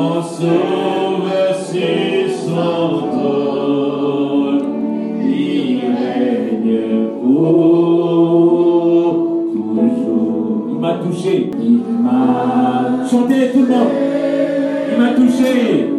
mon sauveur s'entonne, il règne pour toujours. Il m'a touché. Il m'a Chantez tout le monde. Il m'a touché.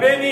baby.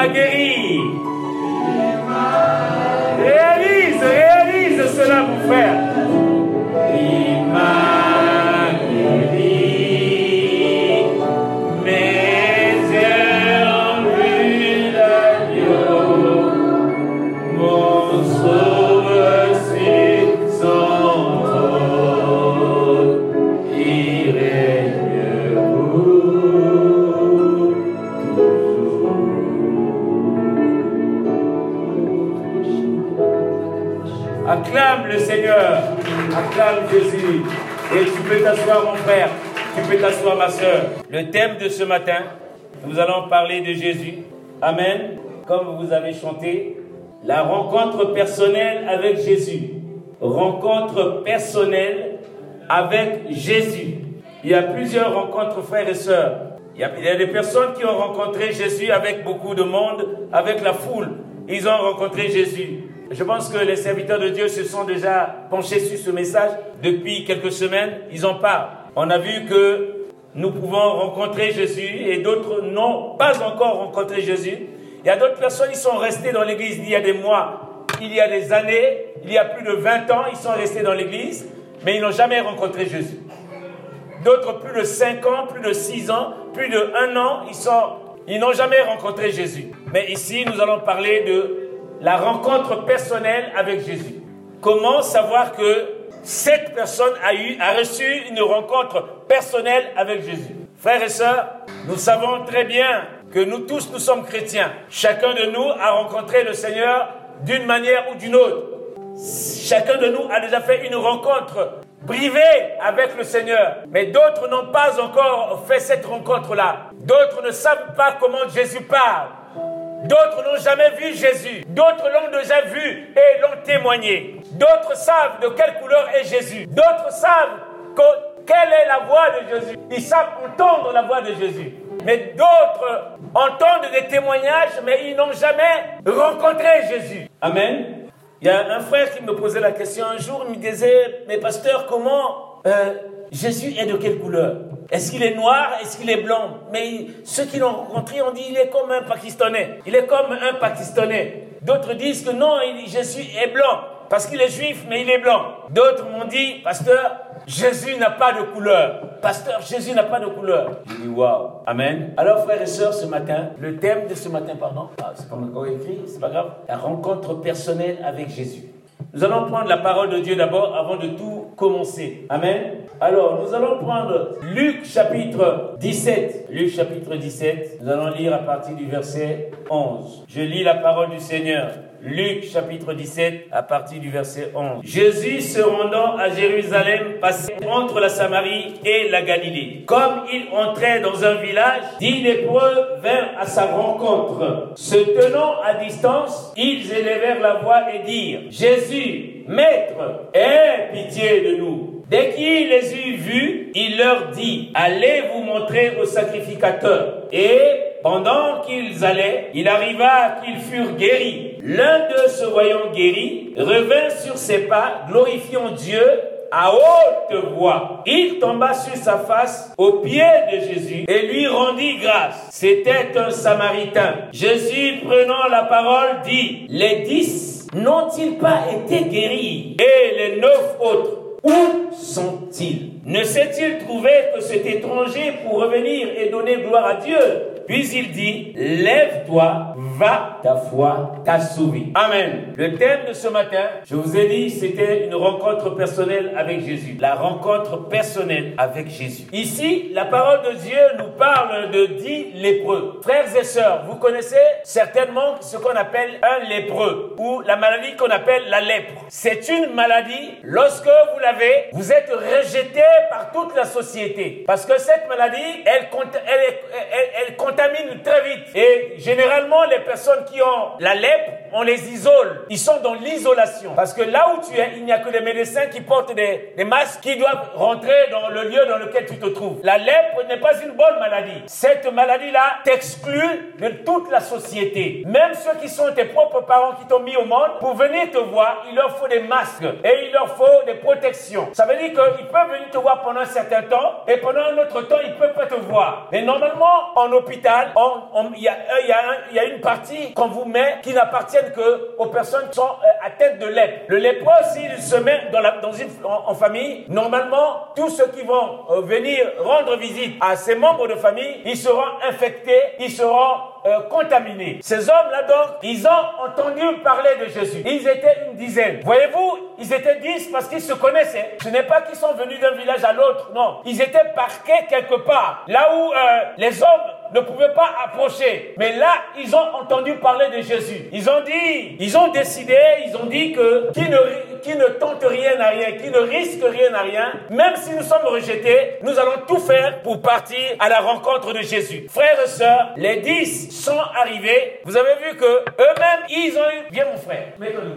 Magueri. Peux t'asseoir mon frère, tu peux t'asseoir ma soeur. Le thème de ce matin, nous allons parler de Jésus. Amen. Comme vous avez chanté, la rencontre personnelle avec Jésus. Rencontre personnelle avec Jésus. Il y a plusieurs rencontres, frères et sœurs. Il y, a, il y a des personnes qui ont rencontré Jésus avec beaucoup de monde, avec la foule. Ils ont rencontré Jésus. Je pense que les serviteurs de Dieu se sont déjà penchés sur ce message depuis quelques semaines. Ils en parlent. On a vu que nous pouvons rencontrer Jésus et d'autres n'ont pas encore rencontré Jésus. Il y a d'autres personnes qui sont restées dans l'église il y a des mois, il y a des années, il y a plus de 20 ans, ils sont restés dans l'église, mais ils n'ont jamais rencontré Jésus. D'autres plus de 5 ans, plus de 6 ans, plus de 1 an, ils sont ils n'ont jamais rencontré Jésus. Mais ici, nous allons parler de la rencontre personnelle avec Jésus. Comment savoir que cette personne a, eu, a reçu une rencontre personnelle avec Jésus? Frères et sœurs, nous savons très bien que nous tous, nous sommes chrétiens. Chacun de nous a rencontré le Seigneur d'une manière ou d'une autre. Chacun de nous a déjà fait une rencontre privée avec le Seigneur. Mais d'autres n'ont pas encore fait cette rencontre-là. D'autres ne savent pas comment Jésus parle. D'autres n'ont jamais vu Jésus. D'autres l'ont déjà vu et l'ont témoigné. D'autres savent de quelle couleur est Jésus. D'autres savent que- quelle est la voix de Jésus. Ils savent entendre la voix de Jésus. Mais d'autres entendent des témoignages, mais ils n'ont jamais rencontré Jésus. Amen. Il y a un frère qui me posait la question un jour, il me disait, mais pasteur, comment euh, Jésus est de quelle couleur? Est-ce qu'il est noir? Est-ce qu'il est blanc? Mais ceux qui l'ont rencontré ont dit, il est comme un Pakistanais. Il est comme un Pakistanais. D'autres disent que non, Jésus est blanc, parce qu'il est juif, mais il est blanc. D'autres m'ont dit, pasteur, Jésus n'a pas de couleur. Pasteur, Jésus n'a pas de couleur. J'ai dit. Amen. Alors, frères et sœurs, ce matin, le thème de ce matin, pardon, ah, c'est pas encore écrit, c'est pas grave. La rencontre personnelle avec Jésus. Nous allons prendre la parole de Dieu d'abord avant de tout commencer. Amen. Alors, nous allons prendre Luc chapitre 17. Luc chapitre 17. Nous allons lire à partir du verset 11. Je lis la parole du Seigneur. Luc chapitre 17 à partir du verset 11. Jésus se rendant à Jérusalem passait entre la Samarie et la Galilée. Comme il entrait dans un village, dix lépreux vinrent à sa rencontre. Se tenant à distance, ils élevèrent la voix et dirent, Jésus, Maître, aie pitié de nous. Dès qu'il les eut vus, il leur dit, allez vous montrer au sacrificateur. Et pendant qu'ils allaient, il arriva qu'ils furent guéris. L'un d'eux, se voyant guéri, revint sur ses pas, glorifiant Dieu à haute voix. Il tomba sur sa face aux pieds de Jésus et lui rendit grâce. C'était un samaritain. Jésus, prenant la parole, dit, les dix n'ont-ils pas été guéris? Et les neuf autres, où sont-ils? Ne s'est-il trouvé que cet étranger pour revenir et donner gloire à Dieu? Puis il dit, lève-toi, va, ta foi t'a sauvé. Amen. Le thème de ce matin, je vous ai dit, c'était une rencontre personnelle avec Jésus. La rencontre personnelle avec Jésus. Ici, la parole de Dieu nous parle de dix lépreux. Frères et sœurs, vous connaissez certainement ce qu'on appelle un lépreux ou la maladie qu'on appelle la lèpre. C'est une maladie, lorsque vous l'avez, vous êtes rejeté par toute la société. Parce que cette maladie, elle, elle, elle, elle très vite. Et généralement, les personnes qui ont la lèpre, on les isole. Ils sont dans l'isolation. Parce que là où tu es, il n'y a que des médecins qui portent des, masques qui doivent rentrer dans le lieu dans lequel tu te trouves. La lèpre n'est pas une bonne maladie. Cette maladie-là t'exclus de toute la société. Même ceux qui sont tes propres parents qui t'ont mis au monde, pour venir te voir, il leur faut des masques et il leur faut des protections. Ça veut dire qu'ils peuvent venir te voir pendant un certain temps et pendant un autre temps, ils peuvent pas te voir. Mais normalement, en hôpital, il y, a une partie qu'on vous met qui n'appartiennent que aux personnes qui sont euh, à tête de lèpre. Le lépreux, s'il se met dans, une, en, famille, normalement, tous ceux qui vont euh, venir rendre visite à ses membres de famille, ils seront infectés, ils seront euh, contaminés. Ces hommes-là, donc, ils ont entendu parler de Jésus. Ils étaient une dizaine. Voyez-vous, ils étaient dix parce qu'ils se connaissaient. Ce n'est pas qu'ils sont venus d'un village à l'autre, non. Ils étaient parqués quelque part, là où les hommes ne pouvaient pas approcher. Mais là, ils ont entendu parler de Jésus. Ils ont dit, ils ont décidé, ils ont dit que qui ne, tente rien à rien, qui ne risque rien à rien, même si nous sommes rejetés, nous allons tout faire pour partir à la rencontre de Jésus. Frères et sœurs, les dix sont arrivés. Vous avez vu que eux-mêmes, ils ont eu, viens mon frère,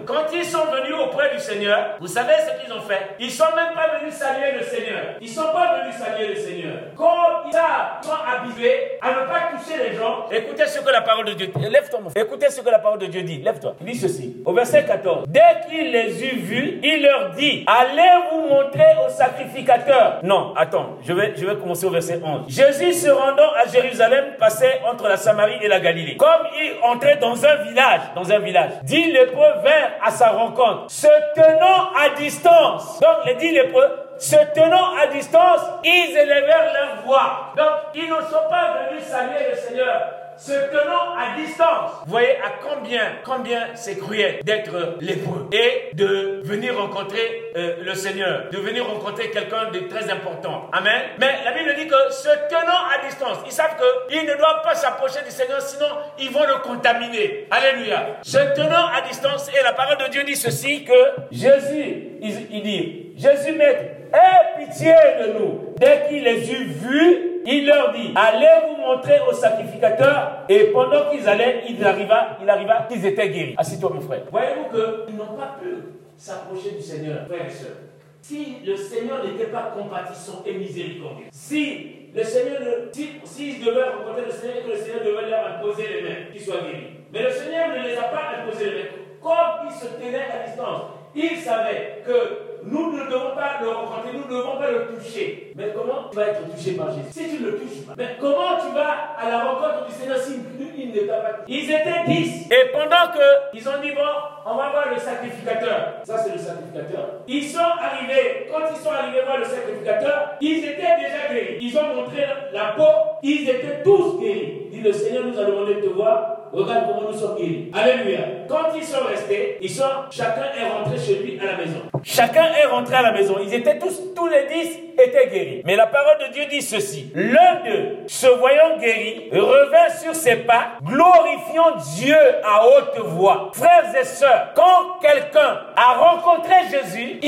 Quand ils sont venus auprès du Seigneur, vous savez ce qu'ils ont fait? Ils sont même pas venus saluer le Seigneur. Ils sont pas venus saluer le Seigneur. Comme ils sont habitués à pas toucher les gens, écoutez ce que la parole de Dieu dit. Lève-toi, mon frère. Écoutez ce que la parole de Dieu dit. Lève-toi. Il dit ceci. Au verset 14. Dès qu'il les eut vus, il leur dit, allez vous montrer au sacrificateur. Non, attends. Je vais, je vais commencer au verset 11. Jésus se rendant à Jérusalem passait entre la Samarie et la Galilée. Comme il entrait dans un village, dans un village, dix lépreux vinrent à sa rencontre, se tenant à distance. Donc les dix lépreux se tenant à distance, ils élevèrent leur voix. Donc, ils ne sont pas venus saluer le Seigneur se tenant à distance. Vous voyez à combien, combien c'est cruel d'être lépreux et de venir rencontrer euh, le Seigneur, de venir rencontrer quelqu'un de très important. Amen. Mais la Bible dit que se tenant à distance, ils savent qu'ils ne doivent pas s'approcher du Seigneur, sinon ils vont le contaminer. Alléluia. Se tenant à distance, et la parole de Dieu dit ceci que Jésus, il, il dit, Jésus maître, aie pitié de nous. Dès qu'il les eut vus, il leur dit, allez vous montrer au sacrificateur. Et pendant qu'ils allaient, il arriva, il arriva qu'ils étaient guéris. Assis-toi, mon frère. Voyez-vous qu'ils n'ont pas pu s'approcher du Seigneur, frère et soeur. Si le Seigneur n'était pas compatissant et miséricordieux, si le Seigneur, s'ils si, devaient rencontrer le Seigneur, que le Seigneur devait leur imposer les mains, qu'ils soient guéris. Mais le Seigneur ne les a pas imposé les mains. Comme ils se tenaient à distance, il savait que nous ne devons pas le rencontrer, nous ne devons pas le toucher. Mais comment tu vas être touché par Jésus? Si tu ne le touches pas. Mais comment tu vas à la rencontre du Seigneur si il ne t'a pas Ils étaient dix. Et pendant que ils ont dit, bon, on va voir le sacrificateur. Ça, c'est le sacrificateur. Ils sont arrivés, quand ils sont arrivés voir le sacrificateur, ils étaient déjà guéris. Ils ont montré la peau ils étaient tous guéris. Dit le Seigneur nous a demandé de te voir. Regarde comment nous sommes guéris. Alléluia. Quand ils sont restés, ils sont, chacun est rentré chez lui à la maison. Chacun est rentré à la maison. Ils étaient tous, tous les dix étaient guéris. Mais la parole de Dieu dit ceci. L'un d'eux, se voyant guéri, revint sur ses pas, glorifiant Dieu à haute voix. Frères et sœurs, quand quelqu'un a rencontré Jésus,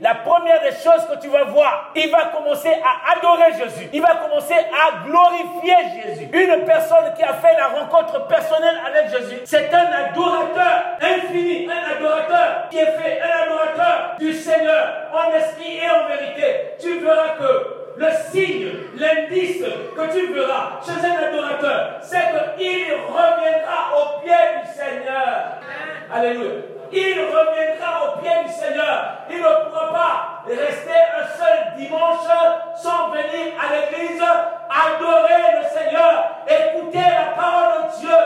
la première des choses que tu vas voir, il va commencer à adorer Jésus. Il va commencer à glorifier Jésus. Une personne qui a fait la rencontre personnelle avec Jésus, c'est un adorateur infini, un adorateur qui est fait, un adorateur du Seigneur en esprit et en vérité. Tu verras que le signe, l'indice que tu verras chez un adorateur, c'est qu'il reviendra au pied du Seigneur. Alléluia. Il reviendra au pied du Seigneur. Il ne pourra pas rester un seul dimanche sans venir à l'église, adorer le Seigneur, écouter la parole de Dieu,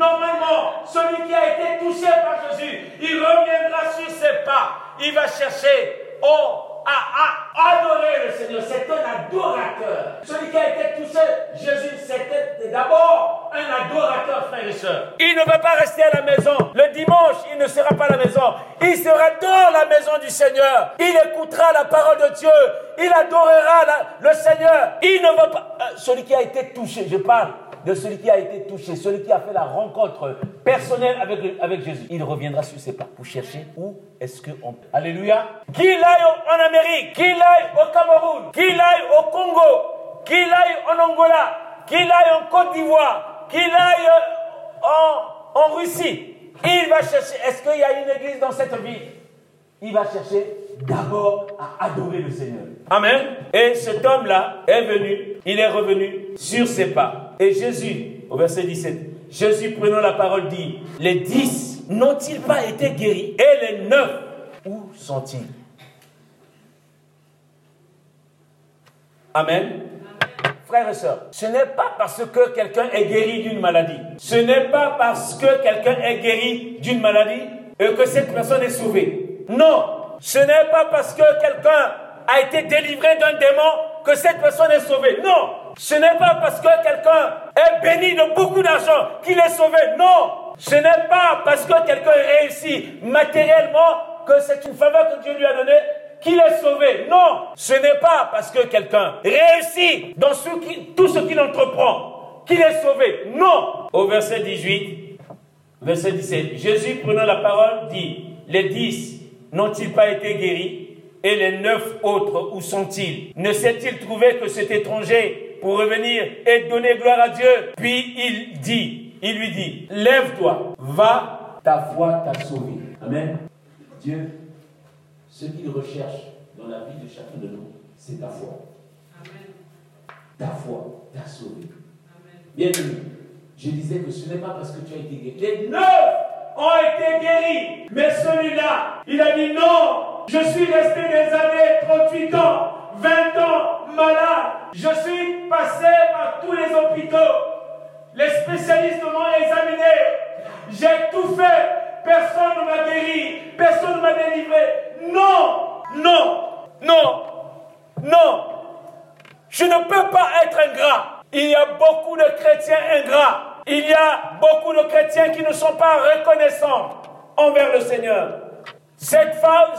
Normalement, celui qui a été touché par Jésus, il reviendra sur ses pas. Il va chercher oh, à, adorer le Seigneur. C'est un adorateur. Celui qui a été touché, Jésus, c'était d'abord un adorateur, frère et soeur. Il ne va pas rester à la maison. Le dimanche, il ne sera pas à la maison. Il sera dans la maison du Seigneur. Il écoutera la parole de Dieu. Il adorera le Seigneur. Il ne va pas... Euh, celui qui a été touché, je parle de celui qui a été touché, celui qui a fait la rencontre personnelle avec, avec Jésus. Il reviendra sur ses pas pour chercher où est-ce qu'on peut. Alléluia. Qu'il aille en Amérique, qu'il aille au Cameroun, qu'il aille au Congo, qu'il aille en Angola, qu'il aille en Côte d'Ivoire, qu'il aille en, en Russie. Il va chercher, est-ce qu'il y a une église dans cette ville? Il va chercher d'abord à adorer le Seigneur. Amen. Et cet homme-là est venu, il est revenu sur ses pas. Et Jésus, au verset 17, Jésus prenant la parole dit, les dix n'ont-ils pas été guéris Et les neuf, où sont-ils? Amen. Frères et sœurs, ce n'est pas parce que quelqu'un est guéri d'une maladie, ce n'est pas parce que quelqu'un est guéri d'une maladie et que cette personne est sauvée. Non, ce n'est pas parce que quelqu'un a été délivré d'un démon que cette personne est sauvée. Non. Ce n'est pas parce que quelqu'un est béni de beaucoup d'argent qu'il est sauvé. Non. Ce n'est pas parce que quelqu'un réussit matériellement que c'est une faveur que Dieu lui a donnée qu'il est sauvé. Non. Ce n'est pas parce que quelqu'un réussit dans tout ce qu'il entreprend qu'il est sauvé. Non. Au verset 18, verset 17, Jésus prenant la parole dit, les dix n'ont-ils pas été guéris? Et les neuf autres, où sont-ils? Ne s'est-il trouvé que cet étranger pour revenir et donner gloire à Dieu? Puis il dit, il lui dit, lève-toi, va, ta foi t'a sauvé. Amen. Dieu, ce qu'il recherche dans la vie de chacun de nous, c'est ta foi. Amen. Ta foi t'a sauvé. Bien aimé, je disais que ce n'est pas parce que tu as été guéri. Les neuf ont été guéris. Mais celui-là, il a dit non, je suis resté des années, 38 ans, 20 ans malade. Je suis passé par tous les hôpitaux. Les spécialistes m'ont examiné. J'ai tout fait. Personne ne m'a guéri. Personne ne m'a délivré. Non, non, non, non. Je ne peux pas être ingrat. Il y a beaucoup de chrétiens ingrats il y a beaucoup de chrétiens qui ne sont pas reconnaissants envers le Seigneur. Cette femme,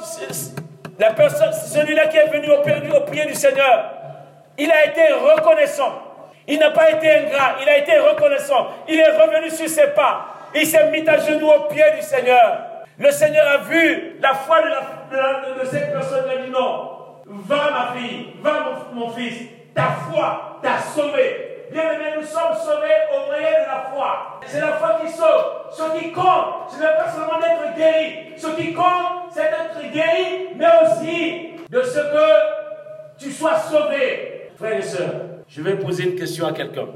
la personne, celui-là qui est venu au, pied du Seigneur, il a été reconnaissant. Il n'a pas été ingrat, il a été reconnaissant. Il est revenu sur ses pas. Il s'est mis à genoux au pied du Seigneur. Le Seigneur a vu la foi de, cette personne. Il a dit non, va ma fille, va mon fils, ta foi t'a sauvé. Bien aimé, nous sommes sauvés au moyen de la foi. C'est la foi qui sauve. Ce qui compte, ce n'est pas seulement d'être guéri. Ce qui compte, c'est d'être guéri, mais aussi de ce que tu sois sauvé. Frères et sœurs, je vais poser une question à quelqu'un.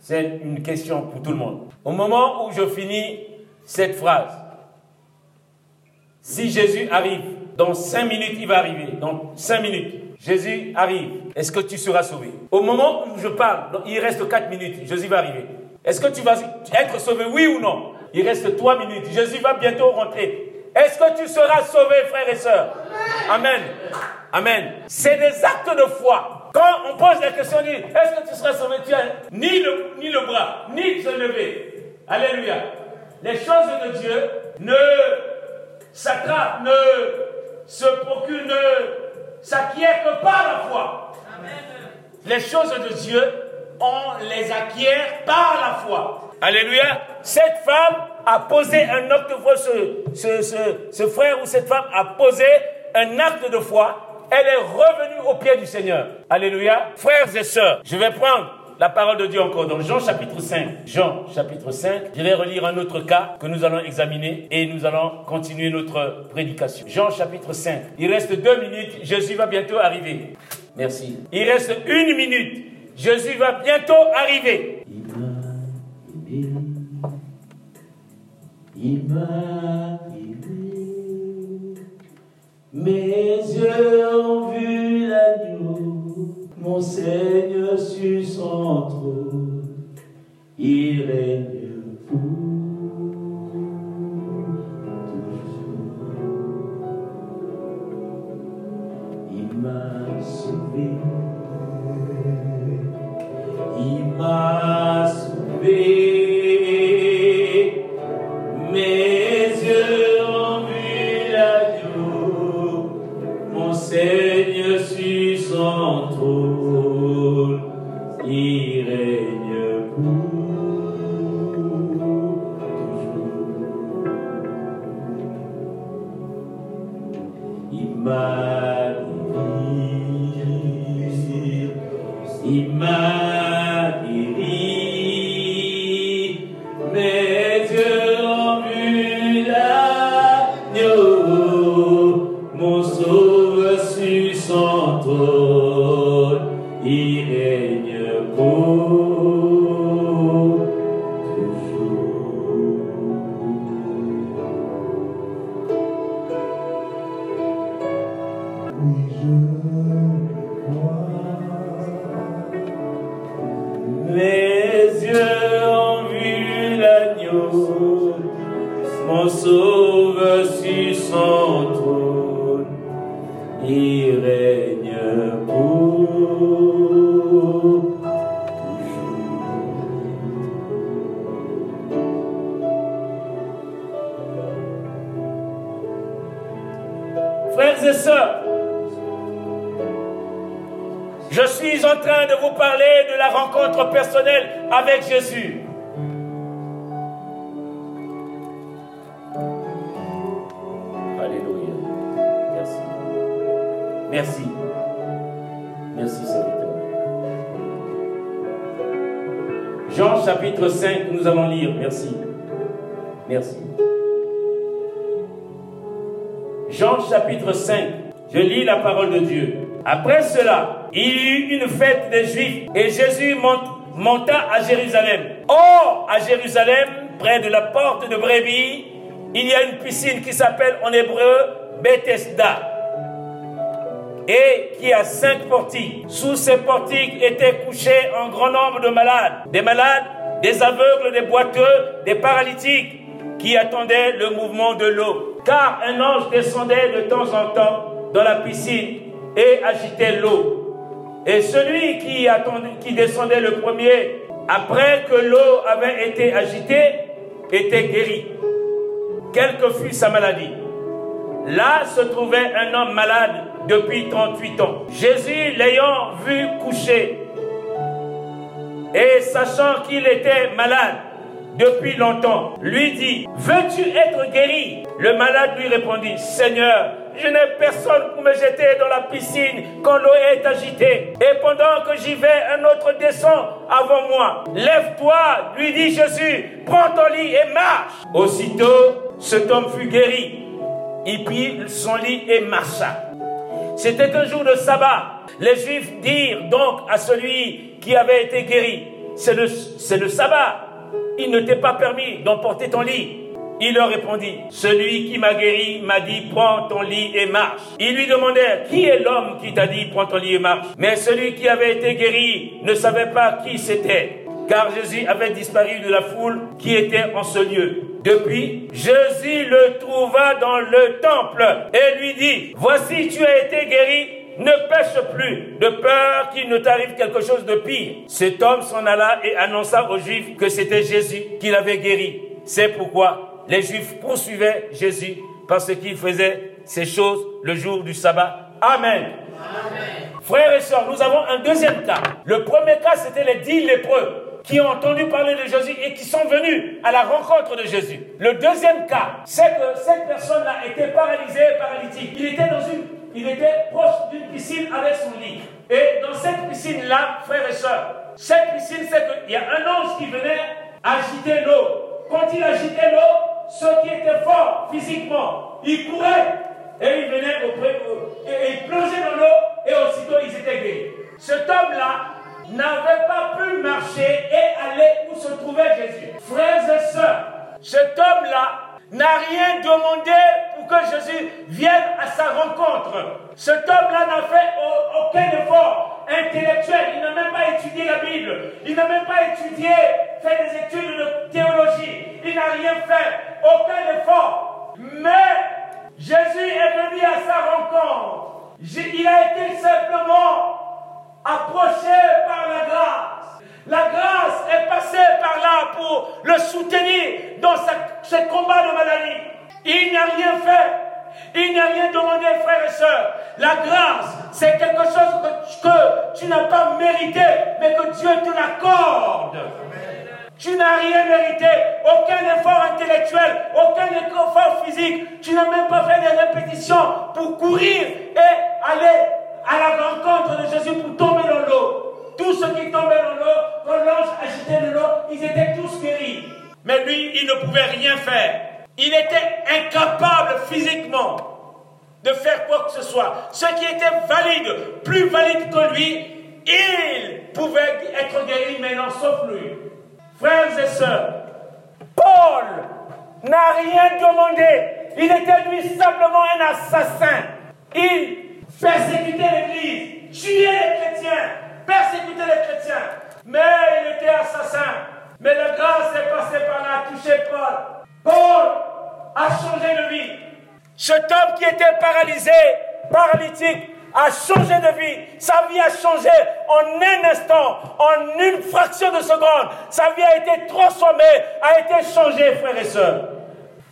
C'est une question pour tout le monde. Au moment où je finis cette phrase, si Jésus arrive, dans cinq minutes, il va arriver. Dans cinq minutes. Jésus arrive. Est-ce que tu seras sauvé? Au moment où je parle, il reste 4 minutes, Jésus va arriver. Est-ce que tu vas être sauvé, oui ou non? Il reste 3 minutes, Jésus va bientôt rentrer. Est-ce que tu seras sauvé, frères et sœurs? Amen. Amen. C'est des actes de foi. Quand on pose la question, on dit, est-ce que tu seras sauvé? Tu as ni le, ni le bras, ni se lever. Alléluia. Les choses de Dieu ne s'attrapent, ne se procurent, ne s'acquièrent que par la foi. Les choses de Dieu, on les acquiert par la foi. Alléluia. Cette femme a posé un acte de foi, ce, ce, ce frère ou cette femme a posé un acte de foi elle est revenue au pied du Seigneur. Alléluia. Frères et sœurs, je vais prendre la parole de Dieu encore dans Jean chapitre 5. Jean chapitre 5. Je vais relire un autre cas que nous allons examiner et nous allons continuer notre prédication. Jean chapitre 5. Il reste deux minutes. Jésus va bientôt arriver. Merci. Il reste une minute. Jésus va bientôt arriver. Il m'a parole de Dieu. Après cela, il y eut une fête des Juifs et Jésus monta à Jérusalem. Or, à Jérusalem, près de la porte de Brebis, il y a une piscine qui s'appelle en hébreu Bethesda et qui a cinq portiques. Sous ces portiques étaient couchés un grand nombre de malades. Des malades, des aveugles, des boiteux, des paralytiques qui attendaient le mouvement de l'eau. Car un ange descendait de temps en temps dans la piscine et agitait l'eau. Et celui qui, qui descendait le premier, après que l'eau avait été agitée, était guéri, quelle que fût sa maladie. Là se trouvait un homme malade depuis 38 ans. Jésus, l'ayant vu coucher, et sachant qu'il était malade depuis longtemps, lui dit, veux-tu être guéri? Le malade lui répondit, Seigneur, je n'ai personne pour me jeter dans la piscine quand l'eau est agitée. Et pendant que j'y vais, un autre descend avant moi. Lève-toi, lui dit Jésus, prends ton lit et marche. Aussitôt, cet homme fut guéri. Il prit son lit et marcha. C'était un jour de sabbat. Les Juifs dirent donc à celui qui avait été guéri, c'est le, le sabbat. Il ne t'est pas permis d'emporter ton lit. Il leur répondit, celui qui m'a guéri m'a dit, prends ton lit et marche. Ils lui demandèrent, qui est l'homme qui t'a dit, prends ton lit et marche? Mais celui qui avait été guéri ne savait pas qui c'était, car Jésus avait disparu de la foule qui était en ce lieu. Depuis, Jésus le trouva dans le temple et lui dit, voici tu as été guéri, ne pêche plus, de peur qu'il ne t'arrive quelque chose de pire. Cet homme s'en alla et annonça aux Juifs que c'était Jésus qui l'avait guéri. C'est pourquoi les Juifs poursuivaient Jésus parce qu'il faisait ces choses le jour du sabbat. Amen. Frères et sœurs, nous avons un deuxième cas. Le premier cas, c'était les dix lépreux qui ont entendu parler de Jésus et qui sont venus à la rencontre de Jésus. Le deuxième cas, c'est que cette personne-là était paralysée, paralytique. Il était dans une, il était proche d'une piscine avec son lit. Et dans cette piscine-là, frères et sœurs, cette piscine, c'est qu'il y a un ange qui venait agiter l'eau. Quand il agitait l'eau, ceux qui étaient forts physiquement, ils couraient et ils venaient auprès, et ils plongeaient dans l'eau et aussitôt ils étaient guéris. Cet homme-là n'avait pas pu marcher et aller où se trouvait Jésus. Frères et sœurs, cet homme-là n'a rien demandé pour que Jésus vienne à sa rencontre. Cet homme-là n'a fait aucun effort intellectuel. Il n'a même pas étudié la Bible. Il n'a même pas étudié, fait des études de théologie. Il n'a rien fait. Aucun effort. Mais Jésus est venu à sa rencontre. Il a été simplement approché par la grâce. La grâce est passée par là pour le soutenir dans ce combat de maladie. Il n'a rien fait. Il n'a rien demandé, frères et sœurs. La grâce, c'est quelque chose que, que tu n'as pas mérité, mais que Dieu te l'accorde. Tu n'as rien mérité, aucun effort intellectuel, aucun effort physique. Tu n'as même pas fait des répétitions pour courir et aller à la rencontre de Jésus pour tomber dans l'eau. Tous ceux qui tombaient dans l'eau, quand l'ange agitait de l'eau, ils étaient tous guéris. Mais lui, il ne pouvait rien faire. Il était incapable physiquement de faire quoi que ce soit. Ce qui était valide, plus valide que lui, il pouvait être guéri maintenant, sauf lui. Frères et sœurs, Paul n'a rien demandé. Il était lui simplement un assassin. Il persécuter l'Église, tuer les chrétiens, persécuter les chrétiens. Mais il était assassin. Mais la grâce est passée par là, touché Paul. Paul a changé de vie. Cet homme qui était paralysé, paralytique, a changé de vie. Sa vie a changé en un instant, en une fraction de seconde. Sa vie a été transformée, a été changée, frères et sœurs.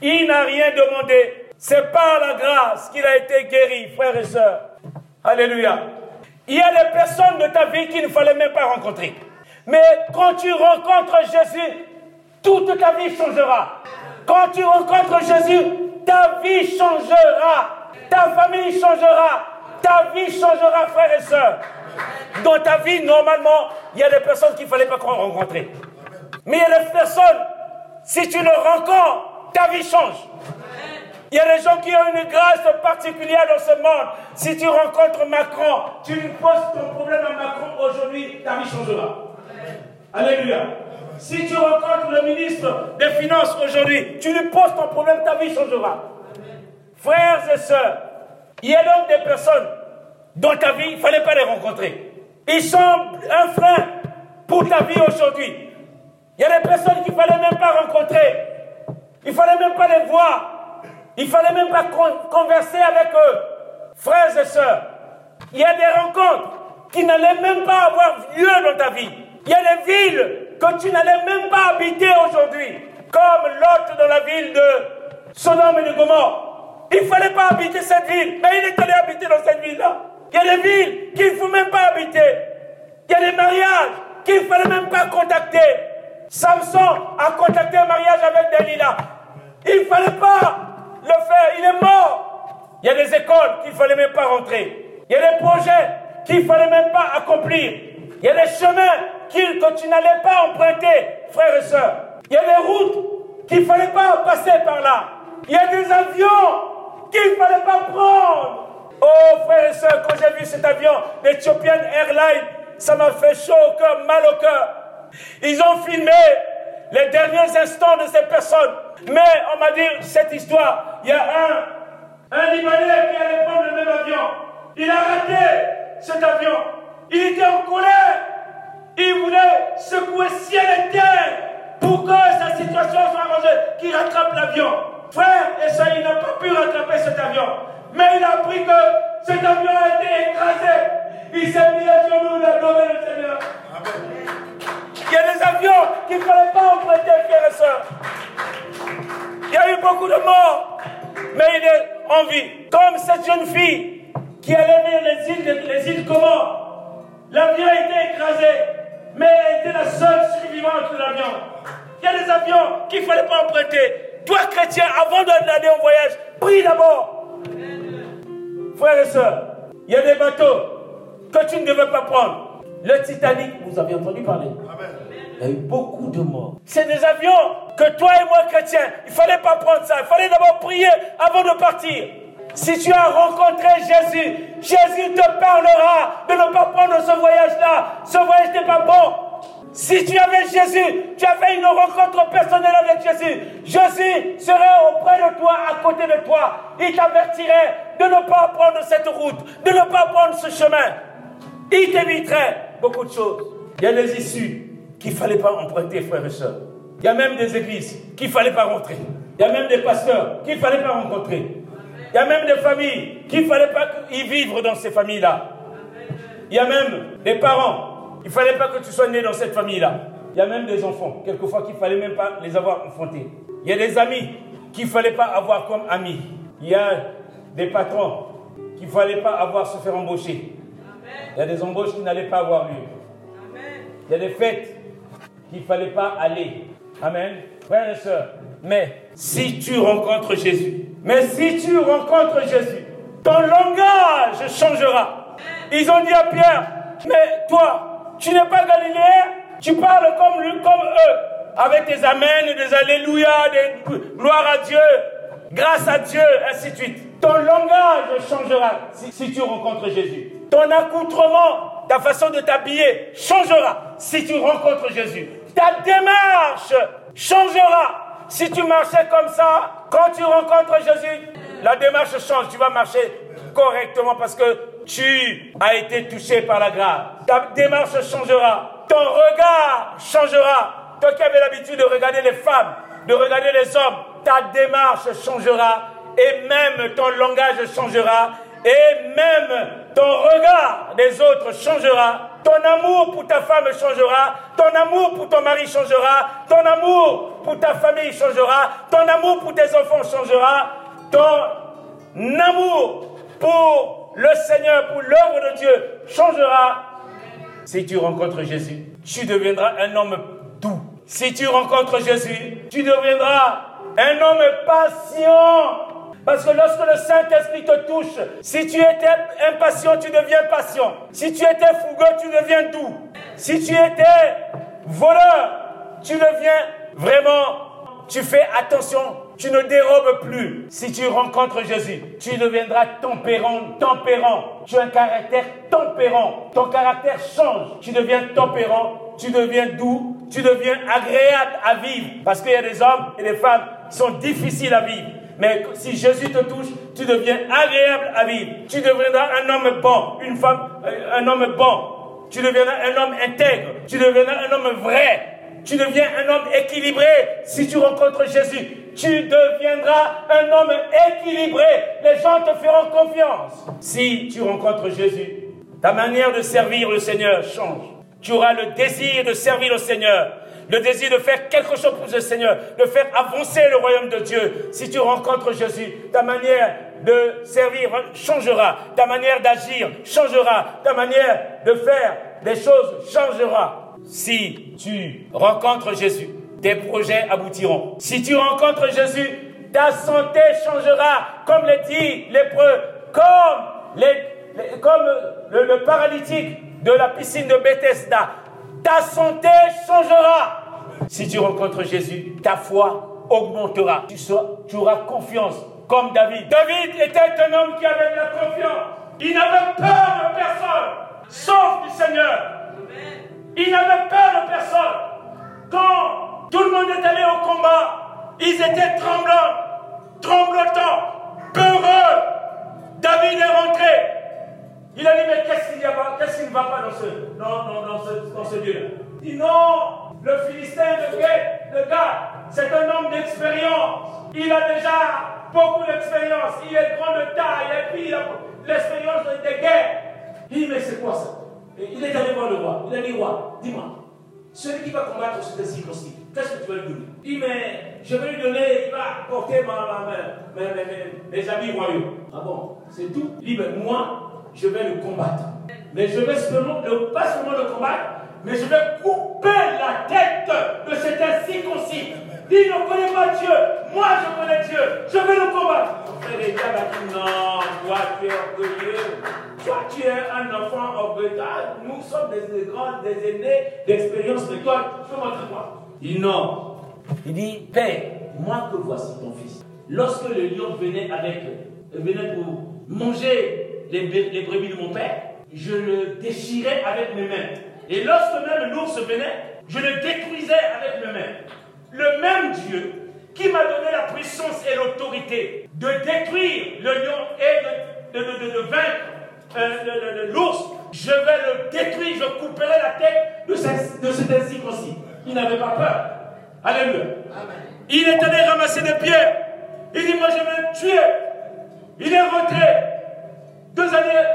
Il n'a rien demandé. C'est par la grâce qu'il a été guéri, frères et sœurs. Alléluia. Il y a des personnes de ta vie qu'il ne fallait même pas rencontrer. Mais quand tu rencontres Jésus, toute ta vie changera. Quand tu rencontres Jésus, ta vie changera. Ta famille changera. Ta vie changera, frères et sœurs. Dans ta vie, normalement, il y a des personnes qu'il ne fallait pas rencontrer. Mais il y a des personnes, si tu le rencontres, ta vie change. Il y a des gens qui ont une grâce particulière dans ce monde. Si tu rencontres Macron, tu lui poses ton problème à Macron aujourd'hui, ta vie changera. Alléluia. Si tu rencontres le ministre des Finances aujourd'hui, tu lui poses ton problème, ta vie changera. Frères et sœurs, il y a donc des personnes dans ta vie, il ne fallait pas les rencontrer. Ils sont un frein pour ta vie aujourd'hui. Il y a des personnes qu'il ne fallait même pas rencontrer. Il ne fallait même pas les voir. Il fallait même pas converser avec eux. Frères et sœurs, il y a des rencontres qui n'allaient même pas avoir lieu dans ta vie. Il y a des villes que tu n'allais même pas habiter aujourd'hui, comme l'autre dans la ville de Sodome et de Gomorre. Il fallait pas habiter cette ville, mais il est allé habiter dans cette ville-là. Il y a des villes qu'il ne faut même pas habiter. Il y a des mariages qu'il ne fallait même pas contacter. Samson a contacté un mariage avec Dalila. Il ne fallait pas le faire, il est mort. Il y a des écoles qu'il ne fallait même pas rentrer. Il y a des projets qu'il ne fallait même pas accomplir. Il y a des chemins que tu n'allais pas emprunter, frères et sœurs. Il y a des routes qu'il ne fallait pas passer par là. Il y a des avions qu'il ne fallait pas prendre. Oh, frères et sœurs, quand j'ai vu cet avion d'Ethiopian Airlines, ça m'a fait chaud au cœur, mal au cœur. Ils ont filmé les derniers instants de ces personnes. Mais on m'a dit cette histoire. Il y a un, un Libanais qui allait prendre le même avion. Il a raté cet avion. Il était en colère. Il voulait secouer ciel et terre pour que sa situation soit arrangée, qu'il rattrape l'avion. Frère, et il n'a pas pu rattraper cet avion. Mais il a appris que cet avion a été écrasé. Il s'est mis à genoux, il a adoré le Seigneur. Il y a des avions qu'il ne fallait pas emprunter, frères et sœurs. Il y a eu beaucoup de morts, mais il est en vie. Comme cette jeune fille qui allait vers les îles, les îles L'avion a été écrasé, mais elle était la seule survivante de l'avion. Il y a des avions qu'il ne fallait pas emprunter. Toi, chrétien, avant d'aller en voyage, prie d'abord. Frères et sœurs, il y a des bateaux que tu ne devais pas prendre. Le Titanic, vous avez entendu parler Il y a eu beaucoup de morts. C'est des avions que toi et moi, chrétiens, il ne fallait pas prendre ça. Il fallait d'abord prier avant de partir. Si tu as rencontré Jésus, Jésus te parlera de ne pas prendre ce voyage-là. Ce voyage n'est pas bon. Si tu avais Jésus, tu avais une rencontre personnelle avec Jésus, Jésus serait auprès de toi, à côté de toi. Il t'avertirait de ne pas prendre cette route, de ne pas prendre ce chemin. Il t'éviterait beaucoup de choses. Il y a des issues qu'il ne fallait pas emprunter, frères et sœurs. Il y a même des églises qu'il ne fallait pas rentrer. Il y a même des pasteurs qu'il ne fallait pas rencontrer. Il y a même des familles qu'il ne fallait pas y vivre dans ces familles-là. Il y a même des parents il ne fallait pas que tu sois né dans cette famille-là. Il y a même des enfants, quelquefois, qu'il ne fallait même pas les avoir enfrontés. Il y a des amis qu'il ne fallait pas avoir comme amis. Il y a des patrons qu'il ne fallait pas avoir se faire embaucher. Il y a des embauches qui n'allaient pas avoir lieu. Il y a des fêtes qu'il ne fallait pas aller. Amen. Frères et sœurs, mais si tu rencontres Jésus, mais si tu rencontres Jésus, ton langage changera. Ils ont dit à Pierre, mais toi, tu n'es pas galiléen, tu parles comme, lui, comme eux, avec des amens, des alléluia, des gloire à Dieu, grâce à Dieu, ainsi de suite. Ton langage changera si, si tu rencontres Jésus. Ton accoutrement, ta façon de t'habiller changera si tu rencontres Jésus. Ta démarche changera si tu marchais comme ça. Quand tu rencontres Jésus, la démarche change. Tu vas marcher correctement parce que tu as été touché par la grâce. Ta démarche changera. Ton regard changera. Toi qui avais l'habitude de regarder les femmes, de regarder les hommes, ta démarche changera. Et même ton langage changera. Et même ton regard des autres changera. Ton amour pour ta femme changera. Ton amour pour ton mari changera. Ton amour pour ta famille changera. Ton amour pour tes enfants changera. Ton amour pour le Seigneur, pour l'œuvre de Dieu, changera. Si tu rencontres Jésus, tu deviendras un homme doux. Si tu rencontres Jésus, tu deviendras un homme patient. Parce que lorsque le Saint-Esprit te touche, si tu étais impatient, tu deviens patient. Si tu étais fougueux, tu deviens doux. Si tu étais voleur, tu deviens vraiment, tu fais attention tu ne dérobes plus. Si tu rencontres Jésus, tu deviendras tempérant, tempérant. Tu as un caractère tempérant. Ton caractère change. Tu deviens tempérant, tu deviens doux, tu deviens agréable à vivre. Parce qu'il y a des hommes et des femmes qui sont difficiles à vivre. Mais si Jésus te touche, tu deviens agréable à vivre. Tu deviendras un homme bon, une femme, euh, un homme bon. Tu deviendras un homme intègre. Tu deviendras un homme vrai. Tu deviens un homme équilibré si tu rencontres Jésus tu deviendras un homme équilibré. Les gens te feront confiance. Si tu rencontres Jésus, ta manière de servir le Seigneur change. Tu auras le désir de servir le Seigneur, le désir de faire quelque chose pour le Seigneur, de faire avancer le royaume de Dieu. Si tu rencontres Jésus, ta manière de servir changera, ta manière d'agir changera, ta manière de faire des choses changera. Si tu rencontres Jésus, tes projets aboutiront. Si tu rencontres Jésus, ta santé changera, comme le dit lépreux, comme, les, comme le, paralytique de la piscine de Bethesda. Ta santé changera. Si tu rencontres Jésus, ta foi augmentera. Tu, auras confiance, comme David. David était un homme qui avait de la confiance. Il n'avait peur de personne, sauf du Seigneur. Il n'avait peur de personne. Quand tout le monde est allé au combat. Ils étaient tremblants, tremblotants, peureux. David est rentré. Il a dit, mais qu'est-ce qu'il y a Qu'est-ce qui ne va pas dans ce, dans, dans, ce, dans ce Dieu-là? Il dit, non, Le Philistin de de c'est un homme d'expérience. Il a déjà beaucoup d'expérience. Il est grand de taille et puis il a l'expérience des guerres. Il dit, mais c'est quoi ça? Il est allé voir le roi. Il a dit, roi, dis-moi, celui qui va combattre ce circoncis, qu'est-ce que tu vas lui donner? Il dit, mais je vais lui donner, il va porter ma, ma, mes, habits royaux. Ah bon, c'est tout? Il dit, ben, moi, je vais le combattre. Mais je vais seulement, pas seulement le combattre, mais je vais couper la tête de cet incirconcis. Il ne connaît pas Dieu. Moi, je connais Dieu. Je vais le combattre. Mon frère les dit non, toi, tu es orgueilleux. Toi, tu es un enfant orgueilleux. Ah, nous sommes des, grands, des aînés d'expérience, mais toi, tu peux montrer moi. Il dit non. Il dit, Père, moi que voici ton fils. Lorsque le lion venait avec, venait pour manger les, les brebis de mon père, je le déchirais avec mes mains. Et lorsque même l'ours venait, je le détruisais avec mes mains. Le même Dieu qui m'a donné la puissance et l'autorité de détruire le lion et de, de, vaincre euh, l'ours, je vais le détruire, je couperai la tête de, de cet incirconcis. Il n'avait pas peur. Alléluia. Il est allé ramasser des pierres. Il dit, moi je vais le tuer. Il est rentré. Deux années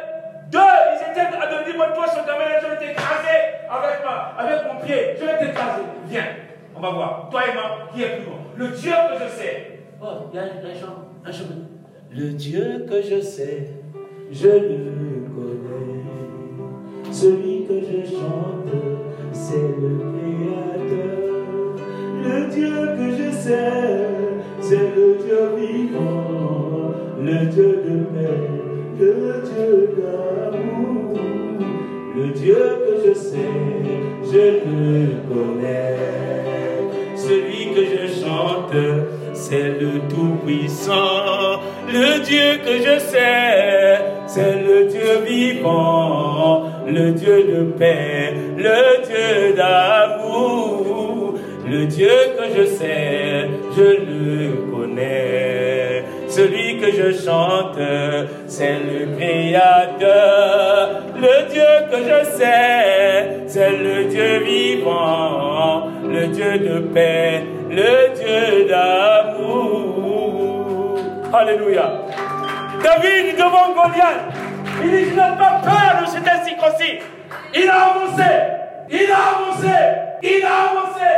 deux, ils étaient à deux, dis-moi, toi, ce gamin, je vais t'écraser avec, ma, avec mon pied. Je vais t'écraser. Viens, on va voir. Toi et moi, qui est plus bon Le Dieu que je sais. Oh, il y a un chant, un chemin. Le Dieu que je sais, je le connais. Celui que je chante, c'est le Créateur. Le Dieu que je sais, c'est le Dieu vivant, le Dieu de paix le Dieu d'amour, le Dieu que je sais, je le connais. Celui que je chante, c'est le Tout-Puissant. Le Dieu que je sais, c'est le Dieu vivant, le Dieu de paix, le Dieu d'amour. Le Dieu que je sais, je le connais. Que je chante, c'est le Créateur. Le Dieu que je sais, c'est le Dieu vivant, le Dieu de paix, le Dieu d'amour. Alléluia. David devant Goliath, il dit, je n'ai pas peur de cet incirconcis. Il a avancé, il a avancé, il a avancé.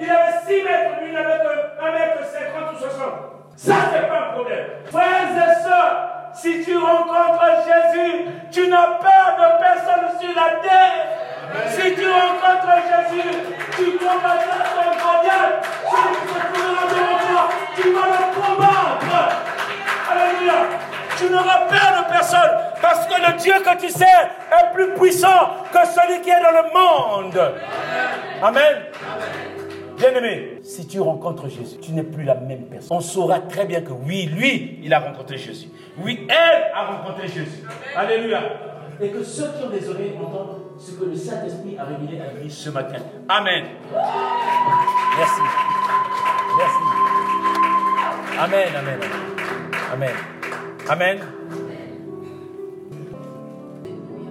Il avait 6 mètres, lui il avait 1 mètre 50 ou 60. Ça, c'est pas un problème. Frères et sœurs, si tu rencontres Jésus, tu n'as peur de personne sur la terre. Si tu rencontres Jésus, tu combattras ton Goliath. Celui qui se trouvera devant toi, tu vas le combattre. Alléluia. Tu n'auras peur de personne parce que le Dieu que tu sais est plus puissant que celui qui est dans le monde. Amen. Amen. Bien-aimé, si tu rencontres Jésus, tu n'es plus la même personne. On saura très bien que oui, lui, il a rencontré Jésus. Oui, elle a rencontré Jésus. Alléluia. Et que ceux qui ont des oreilles entendent ce que le Saint-Esprit a révélé à lui ce matin. Amen. Merci. Merci. Amen, amen. Amen. Amen.